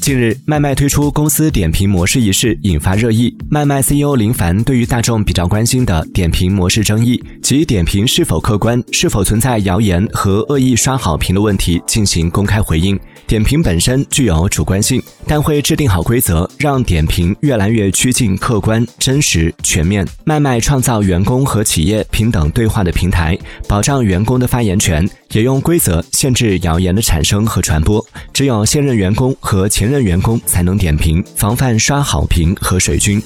近日，麦麦推出公司点评模式一事引发热议。麦麦 CEO 林凡对于大众比较关心的点评模式争议及点评是否客观、是否存在谣言和恶意刷好评的问题进行公开回应。点评本身具有主观性，但会制定好规则，让点评越来越趋近客观、真实、全面。麦麦创造员工和企业平等对话的平台，保障员工的发言权，也用规则限制谣言的产生和传播只有现任员工和前任员工才能点评防范刷好评和水军。